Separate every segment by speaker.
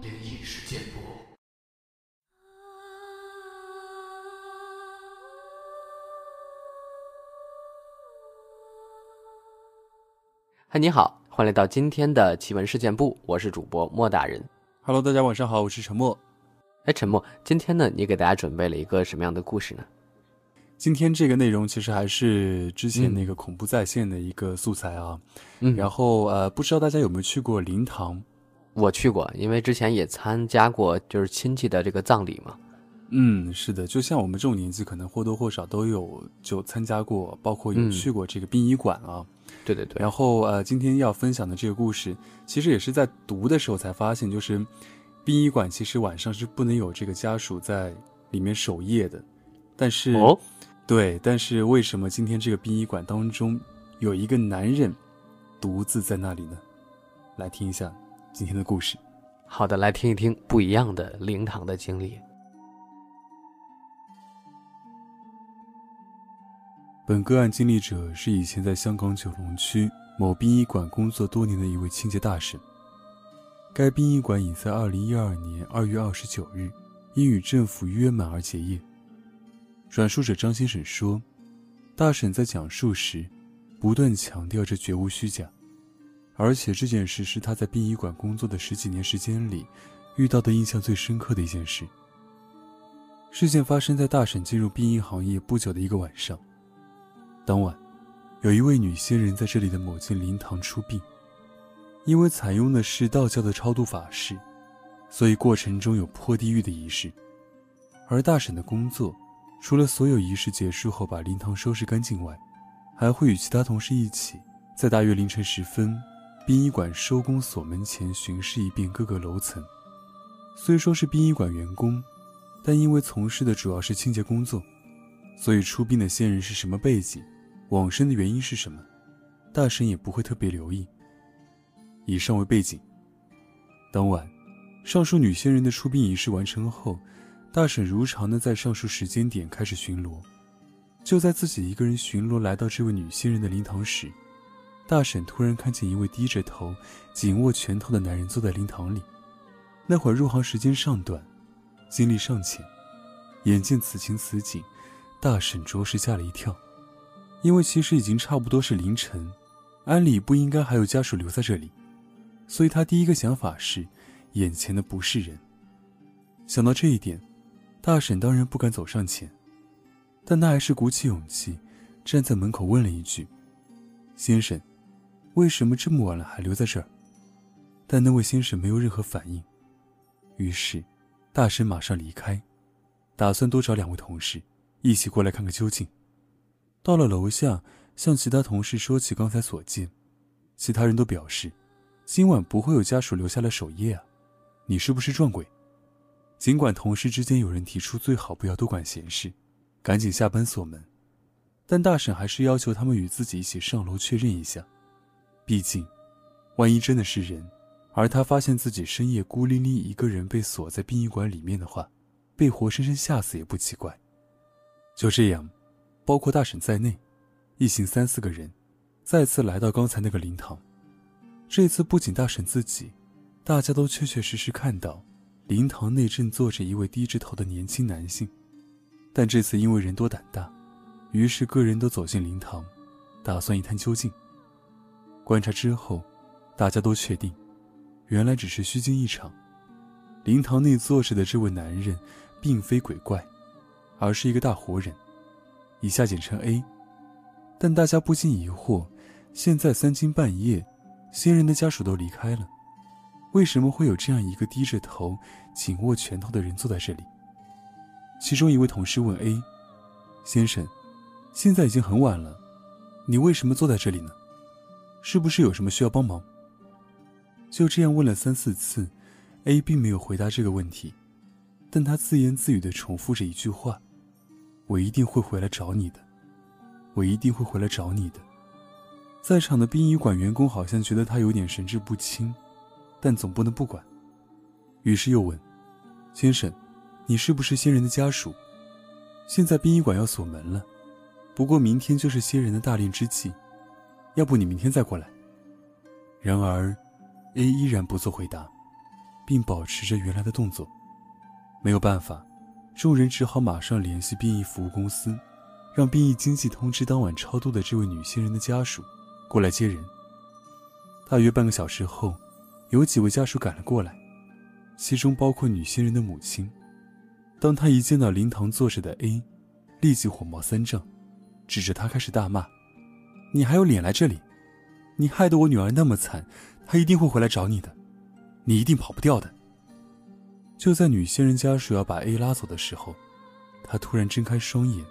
Speaker 1: 灵异事件簿。
Speaker 2: 嗨，你好，欢迎来到今天的奇闻事件部，我是主播莫大人。
Speaker 3: Hello，大家晚上好，我是陈默。
Speaker 2: 哎，陈默，今天呢，你给大家准备了一个什么样的故事呢？
Speaker 3: 今天这个内容其实还是之前
Speaker 2: 嗯
Speaker 3: 那个恐怖在线的一个素材啊。
Speaker 2: 嗯
Speaker 3: 然后呃，不知道大家有没有去过灵堂？
Speaker 2: 我去过，因为之前也参加过，就是亲戚的这个葬礼嘛。
Speaker 3: 嗯，是的，就像我们这种年纪，可能或多或少都有就参加过，包括有
Speaker 2: 嗯
Speaker 3: 去过这个殡仪馆啊。
Speaker 2: 对对对，
Speaker 3: 然后呃，今天要分享的这个故事，其实也是在读的时候才发现，就是殡仪馆其实晚上是不能有这个家属在里面守夜的。但是，
Speaker 2: 哦，
Speaker 3: 对，但是为什么今天这个殡仪馆当中有一个男人独自在那里呢？来听一下今天的故事。
Speaker 2: 好的，来听一听不一样的灵堂的经历。
Speaker 3: 本个案经历者是以前在香港九龙区某殡仪馆工作多年的一位清洁大婶。该殡仪馆已在2012年2月29日因与政府约满而结业。转述者张先生说，大婶在讲述时，不断强调着绝无虚假，而且这件事是她在殡仪馆工作的十几年时间里遇到的印象最深刻的一件事。事件发生在大婶进入殡仪行业不久的一个晚上。当晚，有一位女仙人在这里的某间灵堂出殡，因为采用的是道教的超度法事，所以过程中有破地狱的仪式。而大婶的工作，除了所有仪式结束后把灵堂收拾干净外，还会与其他同事一起，在大约凌晨时分，殡仪馆收工锁门前巡视一遍各个楼层。虽说是殡仪馆员工，但因为从事的主要是清洁工作，所以出殡的仙人是什么背景？往生的原因是什么？大神也不会特别留意。以上为背景。当晚，上述女仙人的出殡仪式完成后，大婶如常的在上述时间点开始巡逻。就在自己一个人巡逻来到这位女仙人的灵堂时，大婶突然看见一位低着头、紧握拳头的男人坐在灵堂里。那会儿入行时间尚短，经历尚浅，眼见此情此景，大婶着实吓了一跳。因为其实已经差不多是凌晨，安理不应该还有家属留在这里，所以他第一个想法是，眼前的不是人。想到这一点，大婶当然不敢走上前，但他还是鼓起勇气，站在门口问了一句：“先生，为什么这么晚了还留在这儿？”但那位先生没有任何反应，于是，大婶马上离开，打算多找两位同事一起过来看个究竟。到了楼下，向其他同事说起刚才所见，其他人都表示，今晚不会有家属留下来守夜啊，你是不是撞鬼？尽管同事之间有人提出最好不要多管闲事，赶紧下班锁门，但大婶还是要求他们与自己一起上楼确认一下，毕竟，万一真的是人，而他发现自己深夜孤零零一个人被锁在殡仪馆里面的话，被活生生吓死也不奇怪。就这样。包括大婶在内，一行三四个人，再次来到刚才那个灵堂。这次不仅大婶自己，大家都确确实实看到，灵堂内正坐着一位低着头的年轻男性。但这次因为人多胆大，于是个人都走进灵堂，打算一探究竟。观察之后，大家都确定，原来只是虚惊一场。灵堂内坐着的这位男人，并非鬼怪，而是一个大活人。以下简称 A，但大家不禁疑惑：现在三更半夜，新人的家属都离开了，为什么会有这样一个低着头、紧握拳头的人坐在这里？其中一位同事问 A：“ 先生，现在已经很晚了，你为什么坐在这里呢？是不是有什么需要帮忙？”就这样问了三四次，A 并没有回答这个问题，但他自言自语地重复着一句话。我一定会回来找你的，我一定会回来找你的。在场的殡仪馆员工好像觉得他有点神志不清，但总不能不管，于是又问：“先生，你是不是仙人的家属？现在殡仪馆要锁门了，不过明天就是仙人的大殓之际，要不你明天再过来。”然而，A 依然不做回答，并保持着原来的动作。没有办法，众人只好马上联系殡仪服务公司，让殡仪经纪通知当晚超度的这位女新人的家属过来接人。大约半个小时后，有几位家属赶了过来，其中包括女新人的母亲。当他一见到灵堂坐着的 A，立即火冒三丈，指着他开始大骂：“你还有脸来这里？你害得我女儿那么惨，她一定会回来找你的，你一定跑不掉的。”就在女新人家属要把 A 拉走的时候，他突然睁开双眼，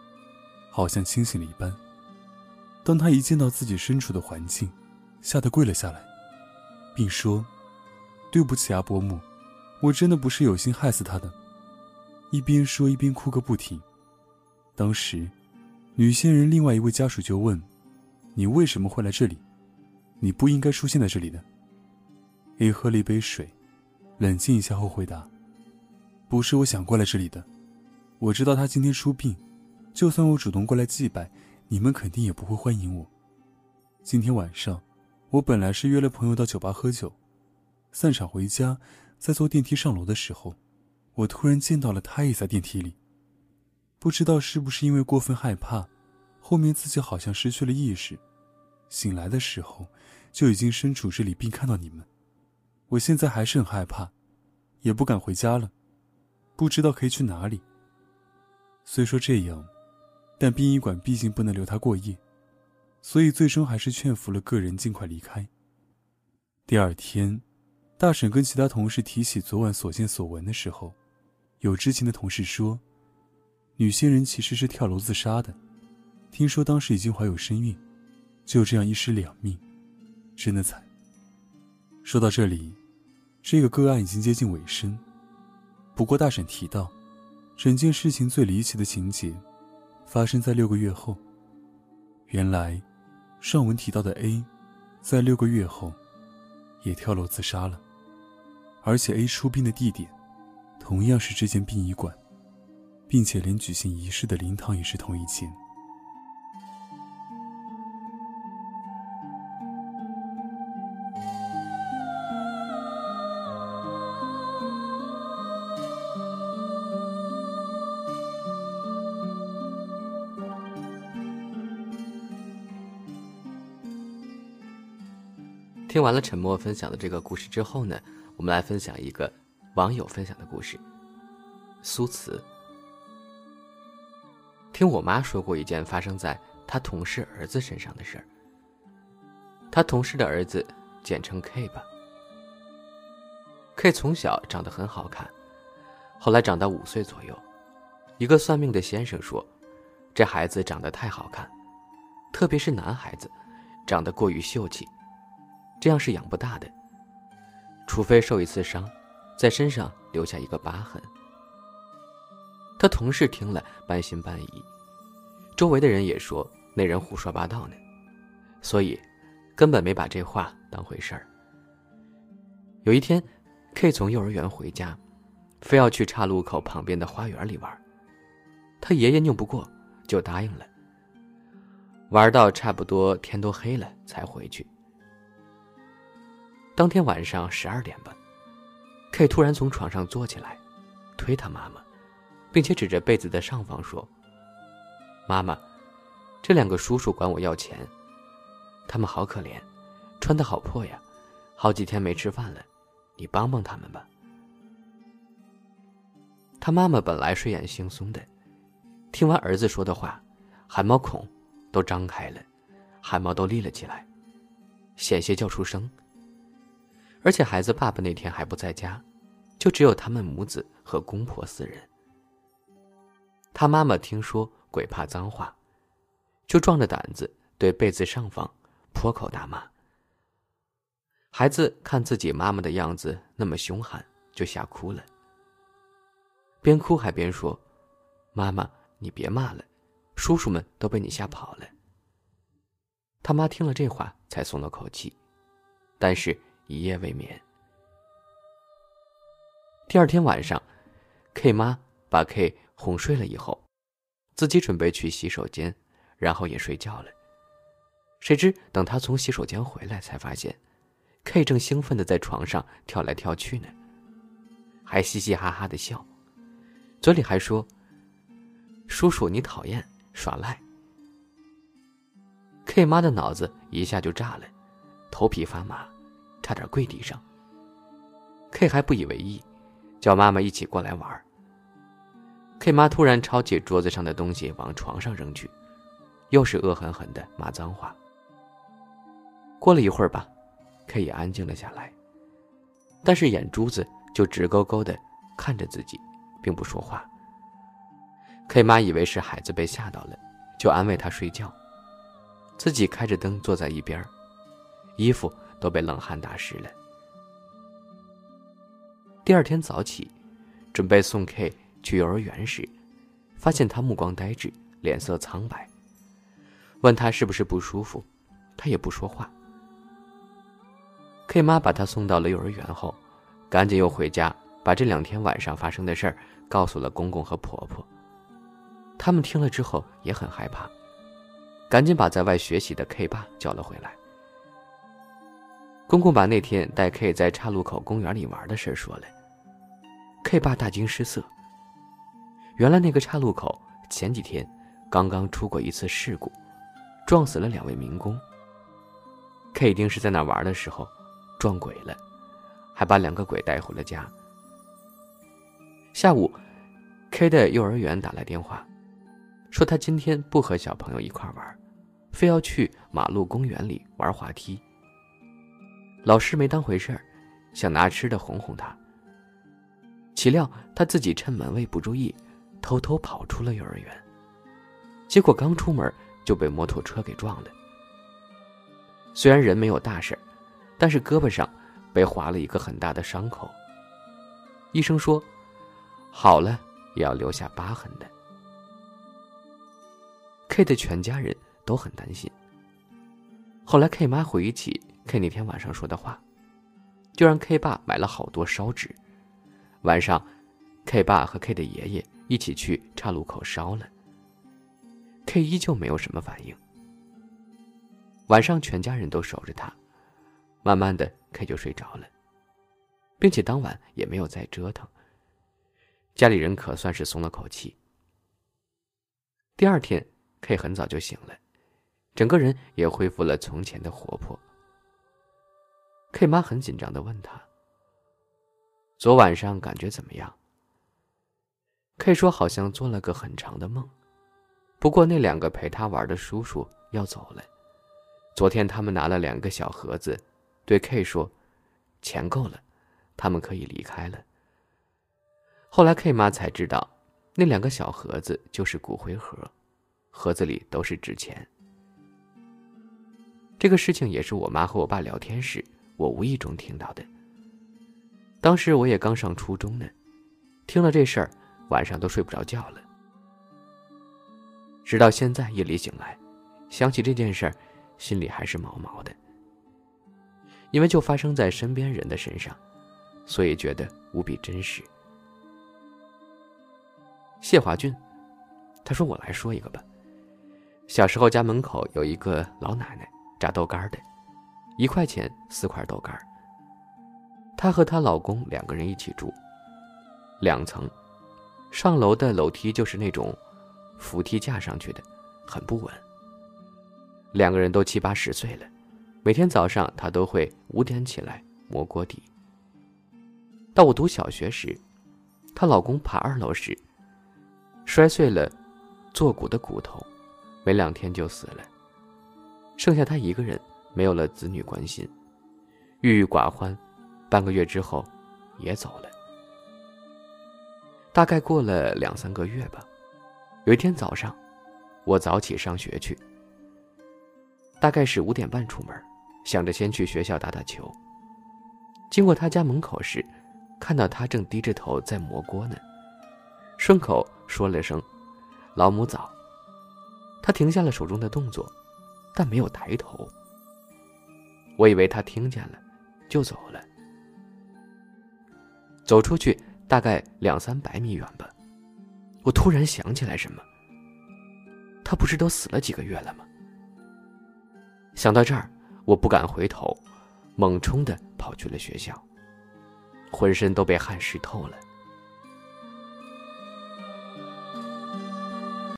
Speaker 3: 好像清醒了一般。当他一见到自己身处的环境，吓得跪了下来，并说：“对不起啊，伯母，我真的不是有心害死他的。”一边说一边哭个不停。当时，女仙人另外一位家属就问：“你为什么会来这里？你不应该出现在这里的。”A 喝了一杯水，冷静一下后回答：“不是我想过来这里的。我知道他今天出殡，就算我主动过来祭拜，你们肯定也不会欢迎我。今天晚上，我本来是约了朋友到酒吧喝酒，散场回家，在坐电梯上楼的时候。”我突然见到了他也在电梯里。不知道是不是因为过分害怕，后面自己好像失去了意识，醒来的时候就已经身处这里，并看到你们。我现在还是很害怕，也不敢回家了，不知道可以去哪里。虽说这样，但殡仪馆毕竟不能留他过夜，所以最终还是劝服了个人尽快离开。第二天，大婶跟其他同事提起昨晚所见所闻的时候。有知情的同事说，女仙人其实是跳楼自杀的。听说当时已经怀有身孕，就这样一尸两命，真的惨。说到这里，这个个案已经接近尾声。不过大婶提到，整件事情最离奇的情节，发生在六个月后。原来，上文提到的 A，在六个月后，也跳楼自杀了，而且 A 出殡的地点。同样是这间殡仪馆，并且连举行仪式的灵堂也是同一间。
Speaker 2: 听完了沉默分享的这个故事之后呢，我们来分享一个。网友分享的故事。苏慈听我妈说过一件发生在她同事儿子身上的事儿。他同事的儿子，简称 K 吧。K 从小长得很好看，后来长到五岁左右，一个算命的先生说，这孩子长得太好看，特别是男孩子，长得过于秀气，这样是养不大的，除非受一次伤。在身上留下一个疤痕。他同事听了半信半疑，周围的人也说那人胡说八道呢，所以根本没把这话当回事儿。有一天，K 从幼儿园回家，非要去岔路口旁边的花园里玩，他爷爷拗不过，就答应了。玩到差不多天都黑了才回去。当天晚上十二点吧。K 突然从床上坐起来，推他妈妈，并且指着被子的上方说：“妈妈，这两个叔叔管我要钱，他们好可怜，穿的好破呀，好几天没吃饭了，你帮帮他们吧。”他妈妈本来睡眼惺忪的，听完儿子说的话，汗毛孔都张开了，汗毛都立了起来，险些叫出声。而且孩子爸爸那天还不在家，就只有他们母子和公婆四人。他妈妈听说鬼怕脏话，就壮着胆子对被子上方破口大骂。孩子看自己妈妈的样子那么凶悍，就吓哭了。边哭还边说：“妈妈，你别骂了，叔叔们都被你吓跑了。”他妈听了这话才松了口气，但是。一夜未眠。第二天晚上，K 妈把 K 哄睡了以后，自己准备去洗手间，然后也睡觉了。谁知等他从洗手间回来，才发现 K 正兴奋的在床上跳来跳去呢，还嘻嘻哈哈的笑，嘴里还说：“叔叔你讨厌耍赖。”K 妈的脑子一下就炸了，头皮发麻，差点跪地上。K 还不以为意，叫妈妈一起过来玩。K 妈突然抄起桌子上的东西往床上扔去，又是恶狠狠的骂脏话。过了一会儿吧，K 也安静了下来，但是眼珠子就直勾勾的看着自己，并不说话。K 妈以为是孩子被吓到了，就安慰他睡觉，自己开着灯坐在一边，衣服都被冷汗打湿了。第二天早起，准备送 K 去幼儿园时，发现他目光呆滞，脸色苍白。问他是不是不舒服，他也不说话。K 妈把他送到了幼儿园后，赶紧又回家，把这两天晚上发生的事儿告诉了公公和婆婆。他们听了之后也很害怕，赶紧把在外学习的 K 爸叫了回来。公公把那天带 K 在岔路口公园里玩的事说了。K 爸大惊失色。原来那个岔路口前几天刚刚出过一次事故，撞死了两位民工。K 一定是在那玩的时候撞鬼了，还把两个鬼带回了家。下午，K 的幼儿园打来电话，说他今天不和小朋友一块玩，非要去马路公园里玩滑梯。老师没当回事儿，想拿吃的哄哄他。岂料他自己趁门卫不注意，偷偷跑出了幼儿园。结果刚出门就被摩托车给撞了。虽然人没有大事但是胳膊上被划了一个很大的伤口。医生说，好了也要留下疤痕的。K 的全家人都很担心。后来 K 妈回忆起 K 那天晚上说的话，就让 K 爸买了好多烧纸。晚上，K 爸和 K 的爷爷一起去岔路口烧了。K 依旧没有什么反应。晚上，全家人都守着他，慢慢的，K 就睡着了，并且当晚也没有再折腾。家里人可算是松了口气。第二天，K 很早就醒了，整个人也恢复了从前的活泼。K 妈很紧张的问他。昨晚上感觉怎么样？K 说好像做了个很长的梦，不过那两个陪他玩的叔叔要走了。昨天他们拿了两个小盒子，对 K 说：“钱够了，他们可以离开了。”后来 K 妈才知道，那两个小盒子就是骨灰盒，盒子里都是纸钱。这个事情也是我妈和我爸聊天时，我无意中听到的。当时我也刚上初中呢，听了这事儿，晚上都睡不着觉了。直到现在夜里醒来，想起这件事儿，心里还是毛毛的。因为就发生在身边人的身上，所以觉得无比真实。谢华俊，他说：“我来说一个吧。小时候家门口有一个老奶奶炸豆干的，一块钱四块豆干。”她和她老公两个人一起住，两层，上楼的楼梯就是那种扶梯架上去的，很不稳。两个人都七八十岁了，每天早上她都会五点起来磨锅底。到我读小学时，她老公爬二楼时摔碎了坐骨的骨头，没两天就死了，剩下她一个人，没有了子女关心，郁郁寡欢。半个月之后，也走了。大概过了两三个月吧。有一天早上，我早起上学去，大概是五点半出门，想着先去学校打打球。经过他家门口时，看到他正低着头在磨锅呢，顺口说了声“老母早”。他停下了手中的动作，但没有抬头。我以为他听见了，就走了。走出去大概两三百米远吧，我突然想起来什么。他不是都死了几个月了吗？想到这儿，我不敢回头，猛冲的跑去了学校，浑身都被汗湿透了。